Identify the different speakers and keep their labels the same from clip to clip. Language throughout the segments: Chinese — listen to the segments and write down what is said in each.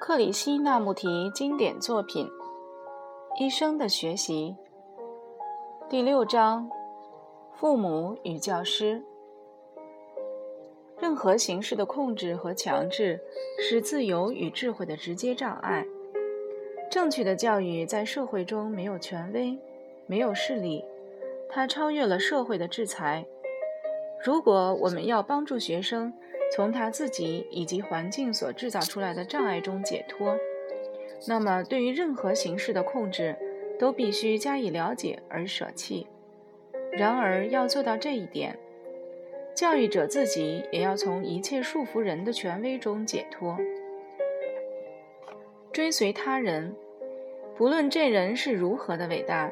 Speaker 1: 克里希那穆提经典作品《一生的学习》第六章：父母与教师。任何形式的控制和强制是自由与智慧的直接障碍。正确的教育在社会中没有权威，没有势力，它超越了社会的制裁。如果我们要帮助学生从他自己以及环境所制造出来的障碍中解脱，那么对于任何形式的控制都必须加以了解而舍弃。然而，要做到这一点，教育者自己也要从一切束缚人的权威中解脱。追随他人，不论这人是如何的伟大，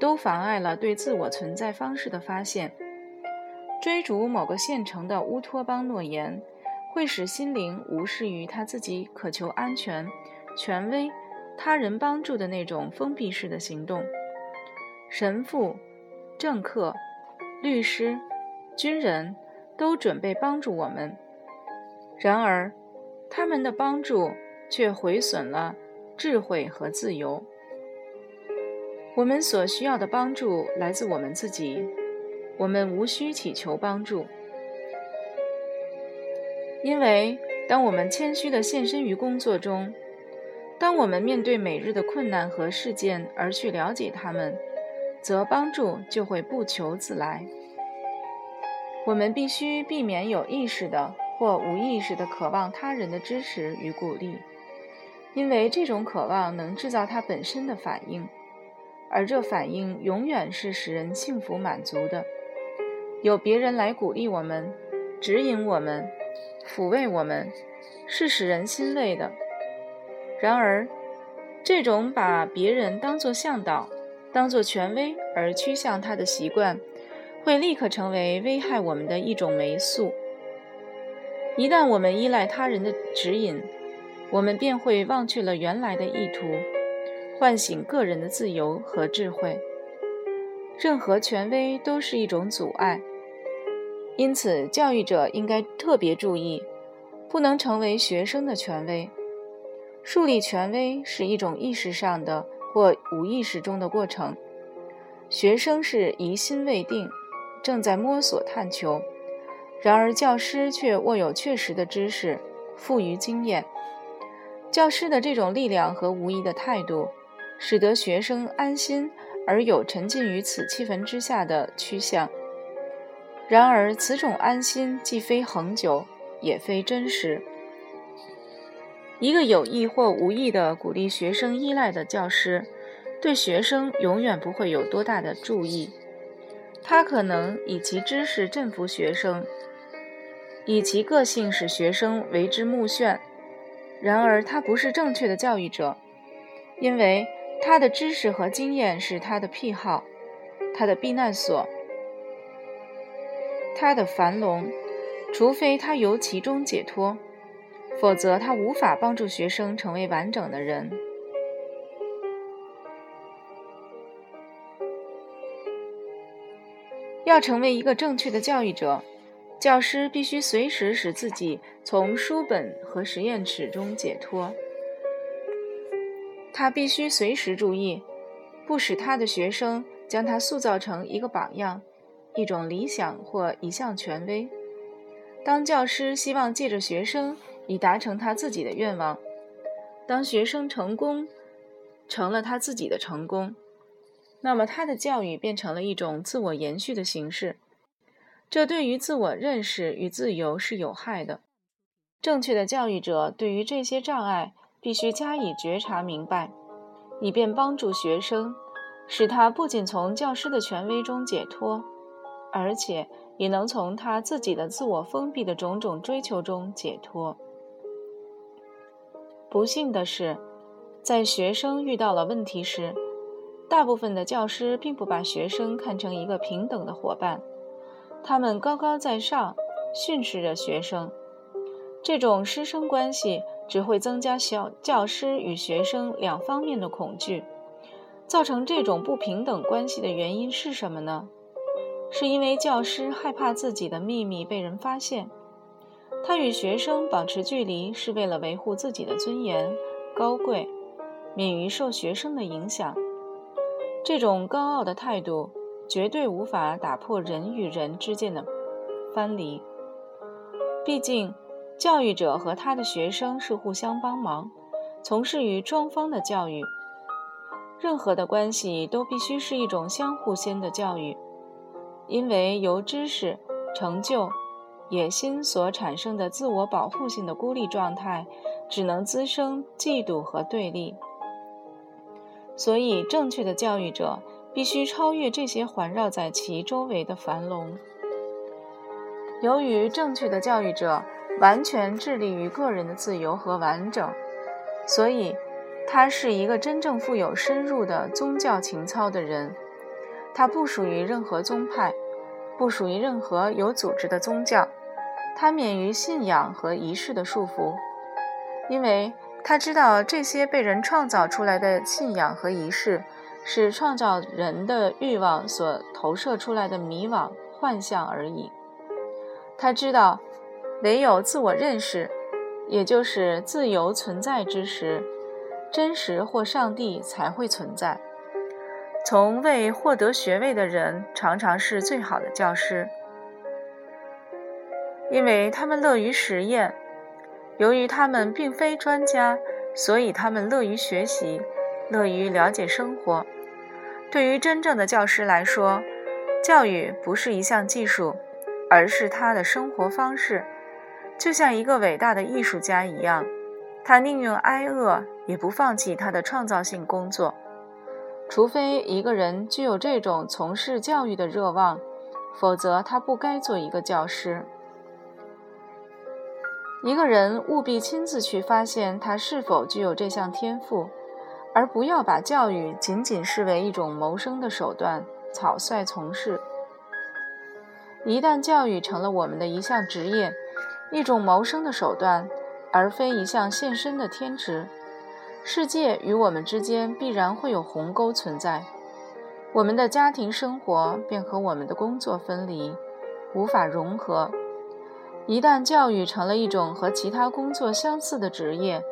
Speaker 1: 都妨碍了对自我存在方式的发现。追逐某个现成的乌托邦诺言，会使心灵无视于他自己渴求安全、权威、他人帮助的那种封闭式的行动。神父、政客、律师、军人都准备帮助我们，然而，他们的帮助。却毁损了智慧和自由。我们所需要的帮助来自我们自己，我们无需祈求帮助，因为当我们谦虚地献身于工作中，当我们面对每日的困难和事件而去了解他们，则帮助就会不求自来。我们必须避免有意识的或无意识的渴望他人的支持与鼓励。因为这种渴望能制造它本身的反应，而这反应永远是使人幸福满足的。有别人来鼓励我们、指引我们、抚慰我们，是使人欣慰的。然而，这种把别人当作向导、当作权威而趋向他的习惯，会立刻成为危害我们的一种霉素。一旦我们依赖他人的指引，我们便会忘却了原来的意图，唤醒个人的自由和智慧。任何权威都是一种阻碍，因此教育者应该特别注意，不能成为学生的权威。树立权威是一种意识上的或无意识中的过程。学生是疑心未定，正在摸索探求；然而教师却握有确实的知识，富于经验。教师的这种力量和无疑的态度，使得学生安心而有沉浸于此气氛之下的趋向。然而，此种安心既非恒久，也非真实。一个有意或无意的鼓励学生依赖的教师，对学生永远不会有多大的注意。他可能以其知识振服学生，以其个性使学生为之目眩。然而，他不是正确的教育者，因为他的知识和经验是他的癖好，他的避难所，他的樊笼。除非他由其中解脱，否则他无法帮助学生成为完整的人。要成为一个正确的教育者。教师必须随时使自己从书本和实验室中解脱。他必须随时注意，不使他的学生将他塑造成一个榜样、一种理想或一项权威。当教师希望借着学生以达成他自己的愿望，当学生成功成了他自己的成功，那么他的教育变成了一种自我延续的形式。这对于自我认识与自由是有害的。正确的教育者对于这些障碍必须加以觉察明白，以便帮助学生，使他不仅从教师的权威中解脱，而且也能从他自己的自我封闭的种种追求中解脱。不幸的是，在学生遇到了问题时，大部分的教师并不把学生看成一个平等的伙伴。他们高高在上，训斥着学生。这种师生关系只会增加小教师与学生两方面的恐惧。造成这种不平等关系的原因是什么呢？是因为教师害怕自己的秘密被人发现。他与学生保持距离，是为了维护自己的尊严、高贵，免于受学生的影响。这种高傲的态度绝对无法打破人与人之间的藩篱。毕竟，教育者和他的学生是互相帮忙，从事于双方的教育。任何的关系都必须是一种相互间的教育，因为由知识、成就。野心所产生的自我保护性的孤立状态，只能滋生嫉妒和对立。所以，正确的教育者必须超越这些环绕在其周围的樊笼。由于正确的教育者完全致力于个人的自由和完整，所以他是一个真正富有深入的宗教情操的人。他不属于任何宗派。不属于任何有组织的宗教，他免于信仰和仪式的束缚，因为他知道这些被人创造出来的信仰和仪式是创造人的欲望所投射出来的迷惘幻象而已。他知道，唯有自我认识，也就是自由存在之时，真实或上帝才会存在。从未获得学位的人常常是最好的教师，因为他们乐于实验。由于他们并非专家，所以他们乐于学习，乐于了解生活。对于真正的教师来说，教育不是一项技术，而是他的生活方式。就像一个伟大的艺术家一样，他宁愿挨饿，也不放弃他的创造性工作。除非一个人具有这种从事教育的热望，否则他不该做一个教师。一个人务必亲自去发现他是否具有这项天赋，而不要把教育仅仅视为一种谋生的手段，草率从事。一旦教育成了我们的一项职业，一种谋生的手段，而非一项献身的天职。世界与我们之间必然会有鸿沟存在，我们的家庭生活便和我们的工作分离，无法融合。一旦教育成了一种和其他工作相似的职业，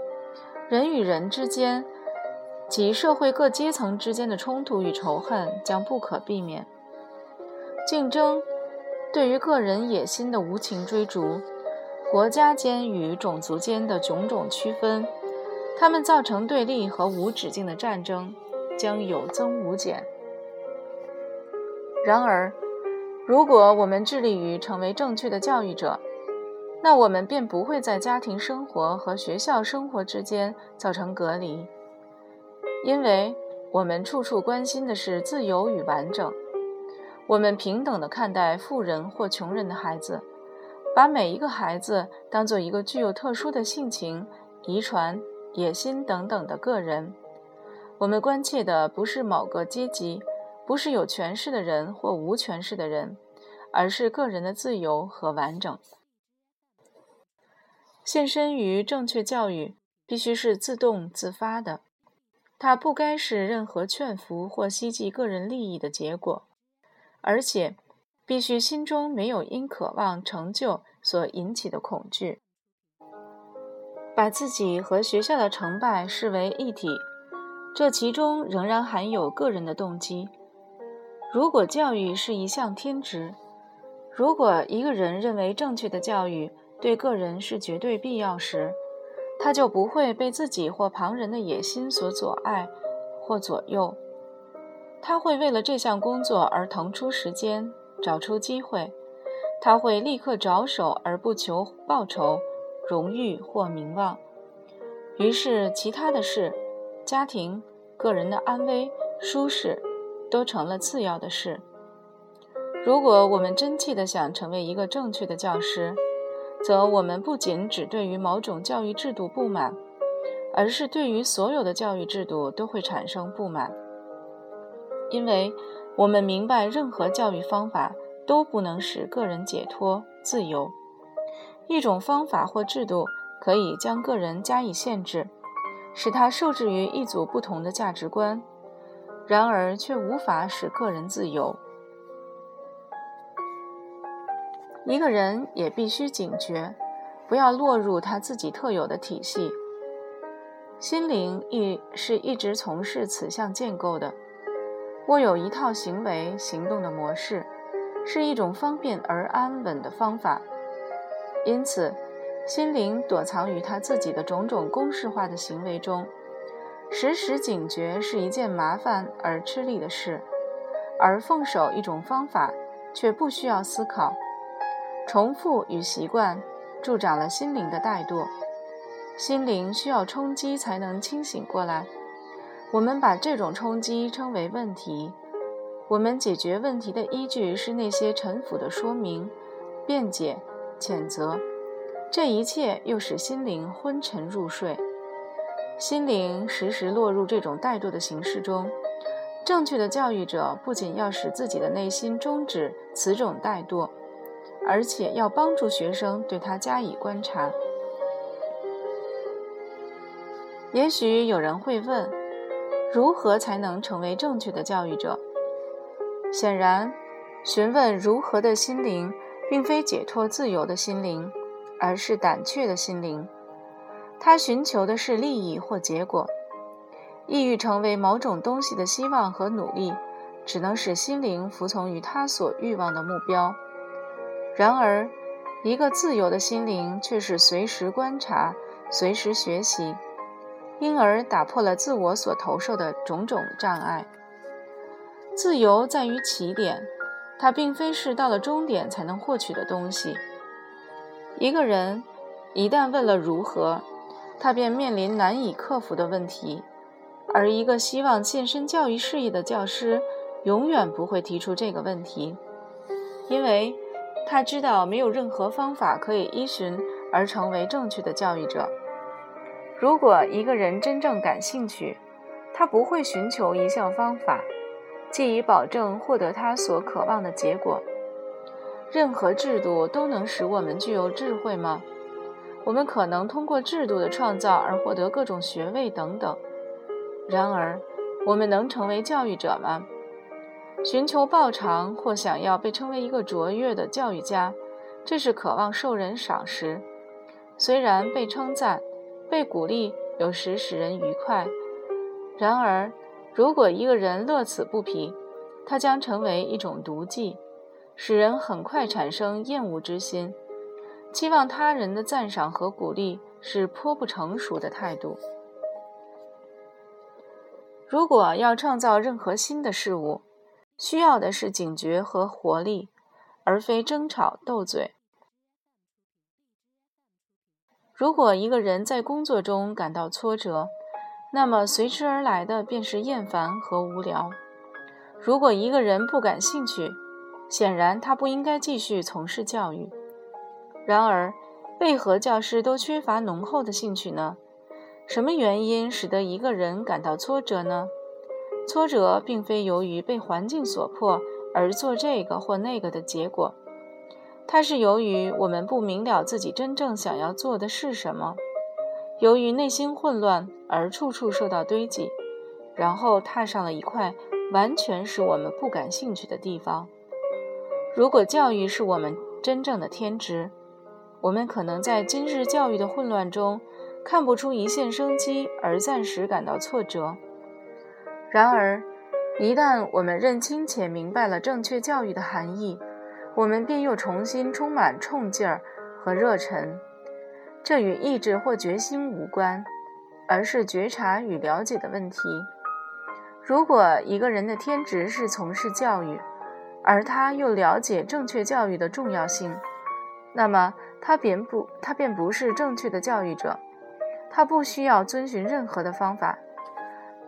Speaker 1: 人与人之间及社会各阶层之间的冲突与仇恨将不可避免。竞争对于个人野心的无情追逐，国家间与种族间的种种区分。他们造成对立和无止境的战争，将有增无减。然而，如果我们致力于成为正确的教育者，那我们便不会在家庭生活和学校生活之间造成隔离，因为我们处处关心的是自由与完整。我们平等地看待富人或穷人的孩子，把每一个孩子当做一个具有特殊的性情、遗传。野心等等的个人，我们关切的不是某个阶级，不是有权势的人或无权势的人，而是个人的自由和完整。献身于正确教育必须是自动自发的，它不该是任何劝服或希冀个人利益的结果，而且必须心中没有因渴望成就所引起的恐惧。把自己和学校的成败视为一体，这其中仍然含有个人的动机。如果教育是一项天职，如果一个人认为正确的教育对个人是绝对必要时，他就不会被自己或旁人的野心所阻碍或左右。他会为了这项工作而腾出时间，找出机会。他会立刻着手，而不求报酬。荣誉或名望，于是其他的事，家庭、个人的安危、舒适，都成了次要的事。如果我们真切地想成为一个正确的教师，则我们不仅只对于某种教育制度不满，而是对于所有的教育制度都会产生不满，因为我们明白任何教育方法都不能使个人解脱自由。一种方法或制度可以将个人加以限制，使他受制于一组不同的价值观，然而却无法使个人自由。一个人也必须警觉，不要落入他自己特有的体系。心灵亦是一直从事此项建构的，握有一套行为行动的模式，是一种方便而安稳的方法。因此，心灵躲藏于他自己的种种公式化的行为中，时时警觉是一件麻烦而吃力的事，而奉守一种方法却不需要思考。重复与习惯助长了心灵的怠惰，心灵需要冲击才能清醒过来。我们把这种冲击称为问题。我们解决问题的依据是那些陈腐的说明、辩解、谴责，这一切又使心灵昏沉入睡。心灵时时落入这种怠惰的形式中。正确的教育者不仅要使自己的内心终止此种怠惰。而且要帮助学生对他加以观察。也许有人会问：如何才能成为正确的教育者？显然，询问如何的心灵，并非解脱自由的心灵，而是胆怯的心灵。他寻求的是利益或结果，意欲成为某种东西的希望和努力，只能使心灵服从于他所欲望的目标。然而，一个自由的心灵却是随时观察、随时学习，因而打破了自我所投射的种种障碍。自由在于起点，它并非是到了终点才能获取的东西。一个人一旦问了如何，他便面临难以克服的问题；而一个希望献身教育事业的教师，永远不会提出这个问题，因为。他知道没有任何方法可以依循而成为正确的教育者。如果一个人真正感兴趣，他不会寻求一项方法，既以保证获得他所渴望的结果。任何制度都能使我们具有智慧吗？我们可能通过制度的创造而获得各种学位等等。然而，我们能成为教育者吗？寻求报偿或想要被称为一个卓越的教育家，这是渴望受人赏识。虽然被称赞、被鼓励有时使人愉快，然而，如果一个人乐此不疲，他将成为一种毒剂，使人很快产生厌恶之心。期望他人的赞赏和鼓励是颇不成熟的态度。如果要创造任何新的事物，需要的是警觉和活力，而非争吵斗嘴。如果一个人在工作中感到挫折，那么随之而来的便是厌烦和无聊。如果一个人不感兴趣，显然他不应该继续从事教育。然而，为何教师都缺乏浓厚的兴趣呢？什么原因使得一个人感到挫折呢？挫折并非由于被环境所迫而做这个或那个的结果，它是由于我们不明了自己真正想要做的是什么，由于内心混乱而处处受到堆积，然后踏上了一块完全使我们不感兴趣的地方。如果教育是我们真正的天职，我们可能在今日教育的混乱中看不出一线生机，而暂时感到挫折。然而，一旦我们认清且明白了正确教育的含义，我们便又重新充满冲劲儿和热忱。这与意志或决心无关，而是觉察与了解的问题。如果一个人的天职是从事教育，而他又了解正确教育的重要性，那么他便不他便不是正确的教育者。他不需要遵循任何的方法。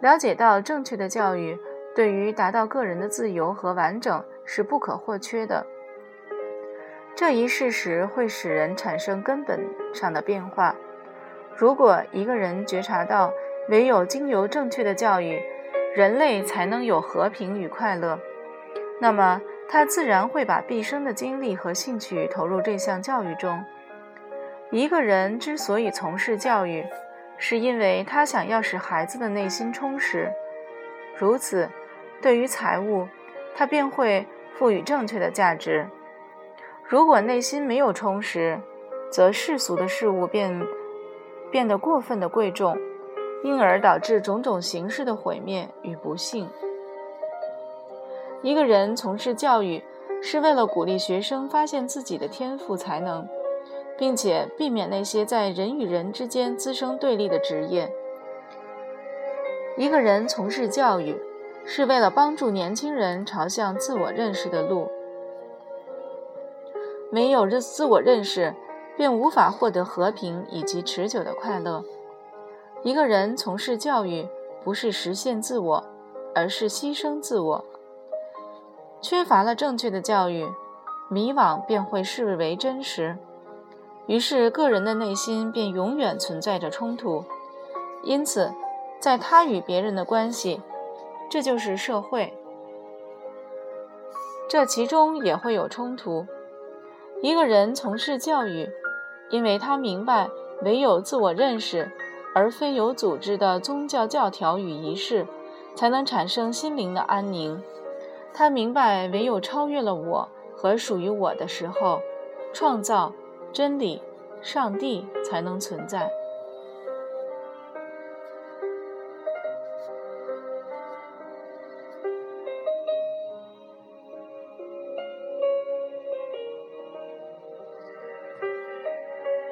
Speaker 1: 了解到正确的教育对于达到个人的自由和完整是不可或缺的，这一事实会使人产生根本上的变化。如果一个人觉察到唯有经由正确的教育，人类才能有和平与快乐，那么他自然会把毕生的精力和兴趣投入这项教育中。一个人之所以从事教育，是因为他想要使孩子的内心充实，如此，对于财物，他便会赋予正确的价值。如果内心没有充实，则世俗的事物便变得过分的贵重，因而导致种种形式的毁灭与不幸。一个人从事教育，是为了鼓励学生发现自己的天赋才能，并且避免那些在人与人之间滋生对立的职业。一个人从事教育，是为了帮助年轻人朝向自我认识的路。没有自自我认识，便无法获得和平以及持久的快乐。一个人从事教育，不是实现自我，而是牺牲自我。缺乏了正确的教育，迷惘便会视为真实，于是个人的内心便永远存在着冲突。因此，在他与别人的关系，这就是社会，这其中也会有冲突。一个人从事教育，因为他明白唯有自我认识，而非有组织的宗教教条与仪式，才能产生心灵的安宁。他明白唯有超越了我和属于我的时候，创造、真理、上帝才能存在。